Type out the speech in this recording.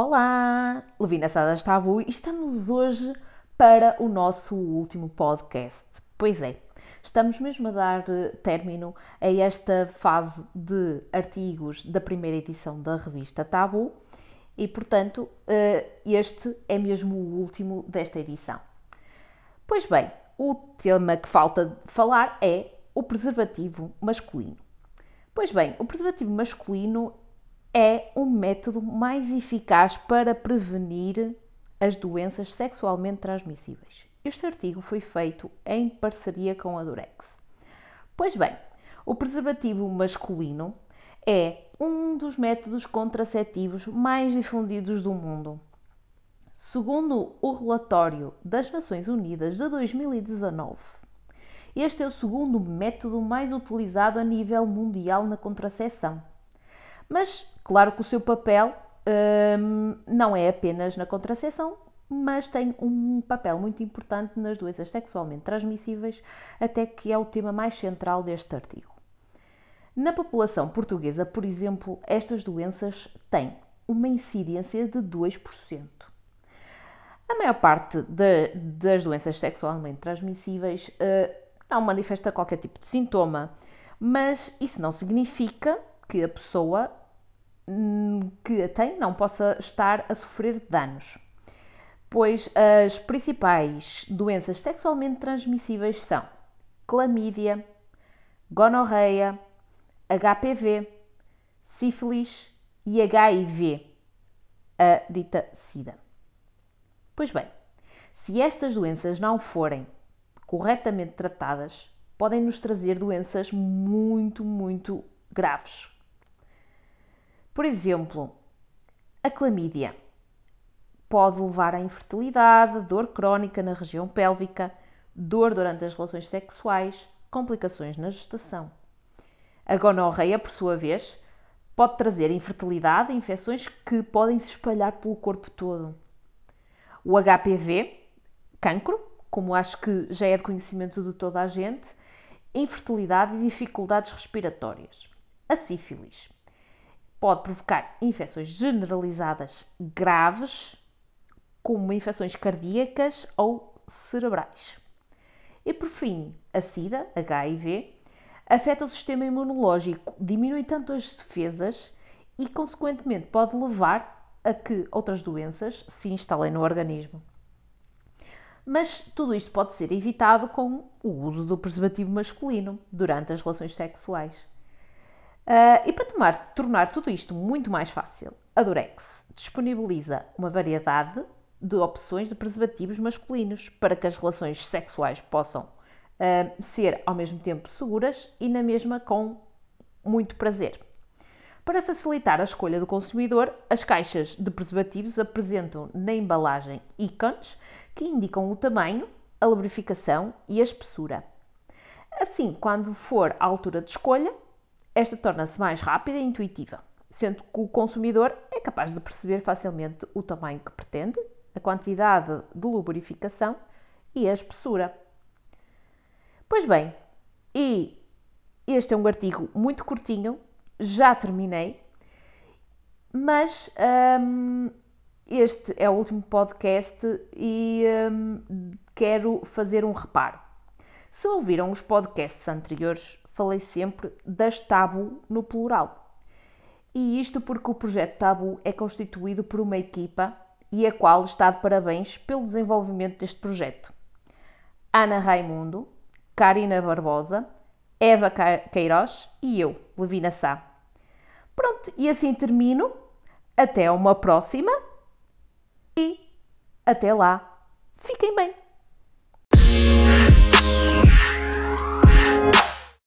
Olá! Levina Sadas Tabu e estamos hoje para o nosso último podcast. Pois é, estamos mesmo a dar eh, término a esta fase de artigos da primeira edição da revista Tabu e, portanto, eh, este é mesmo o último desta edição. Pois bem, o tema que falta falar é o preservativo masculino. Pois bem, o preservativo masculino é um método mais eficaz para prevenir as doenças sexualmente transmissíveis. Este artigo foi feito em parceria com a Durex. Pois bem, o preservativo masculino é um dos métodos contraceptivos mais difundidos do mundo. Segundo o relatório das Nações Unidas de 2019, este é o segundo método mais utilizado a nível mundial na contracepção. Mas Claro que o seu papel hum, não é apenas na contracepção, mas tem um papel muito importante nas doenças sexualmente transmissíveis, até que é o tema mais central deste artigo. Na população portuguesa, por exemplo, estas doenças têm uma incidência de 2%. A maior parte de, das doenças sexualmente transmissíveis uh, não manifesta qualquer tipo de sintoma, mas isso não significa que a pessoa que a tem não possa estar a sofrer danos, pois as principais doenças sexualmente transmissíveis são clamídia, gonorreia, HPV, sífilis e HIV, a dita SIDA. Pois bem, se estas doenças não forem corretamente tratadas, podem nos trazer doenças muito, muito graves, por exemplo, a clamídia pode levar à infertilidade, dor crónica na região pélvica, dor durante as relações sexuais, complicações na gestação. A gonorreia, por sua vez, pode trazer infertilidade e infecções que podem se espalhar pelo corpo todo. O HPV, cancro, como acho que já é de conhecimento de toda a gente, infertilidade e dificuldades respiratórias. A sífilis pode provocar infecções generalizadas graves, como infecções cardíacas ou cerebrais. E por fim, a SIDA, HIV, afeta o sistema imunológico, diminui tanto as defesas e, consequentemente, pode levar a que outras doenças se instalem no organismo. Mas tudo isto pode ser evitado com o uso do preservativo masculino durante as relações sexuais. Uh, e para tomar, tornar tudo isto muito mais fácil, a Durex disponibiliza uma variedade de opções de preservativos masculinos para que as relações sexuais possam uh, ser ao mesmo tempo seguras e na mesma com muito prazer. Para facilitar a escolha do consumidor, as caixas de preservativos apresentam na embalagem ícones que indicam o tamanho, a lubrificação e a espessura. Assim, quando for a altura de escolha, esta torna-se mais rápida e intuitiva, sendo que o consumidor é capaz de perceber facilmente o tamanho que pretende, a quantidade de lubrificação e a espessura. Pois bem, e este é um artigo muito curtinho, já terminei, mas hum, este é o último podcast e hum, quero fazer um reparo. Se ouviram os podcasts anteriores, falei sempre das Tabu no plural. E isto porque o projeto Tabu é constituído por uma equipa e a qual está de parabéns pelo desenvolvimento deste projeto. Ana Raimundo, Karina Barbosa, Eva Queiroz e eu, Levina Sá. Pronto, e assim termino. Até uma próxima e até lá. Fiquem bem!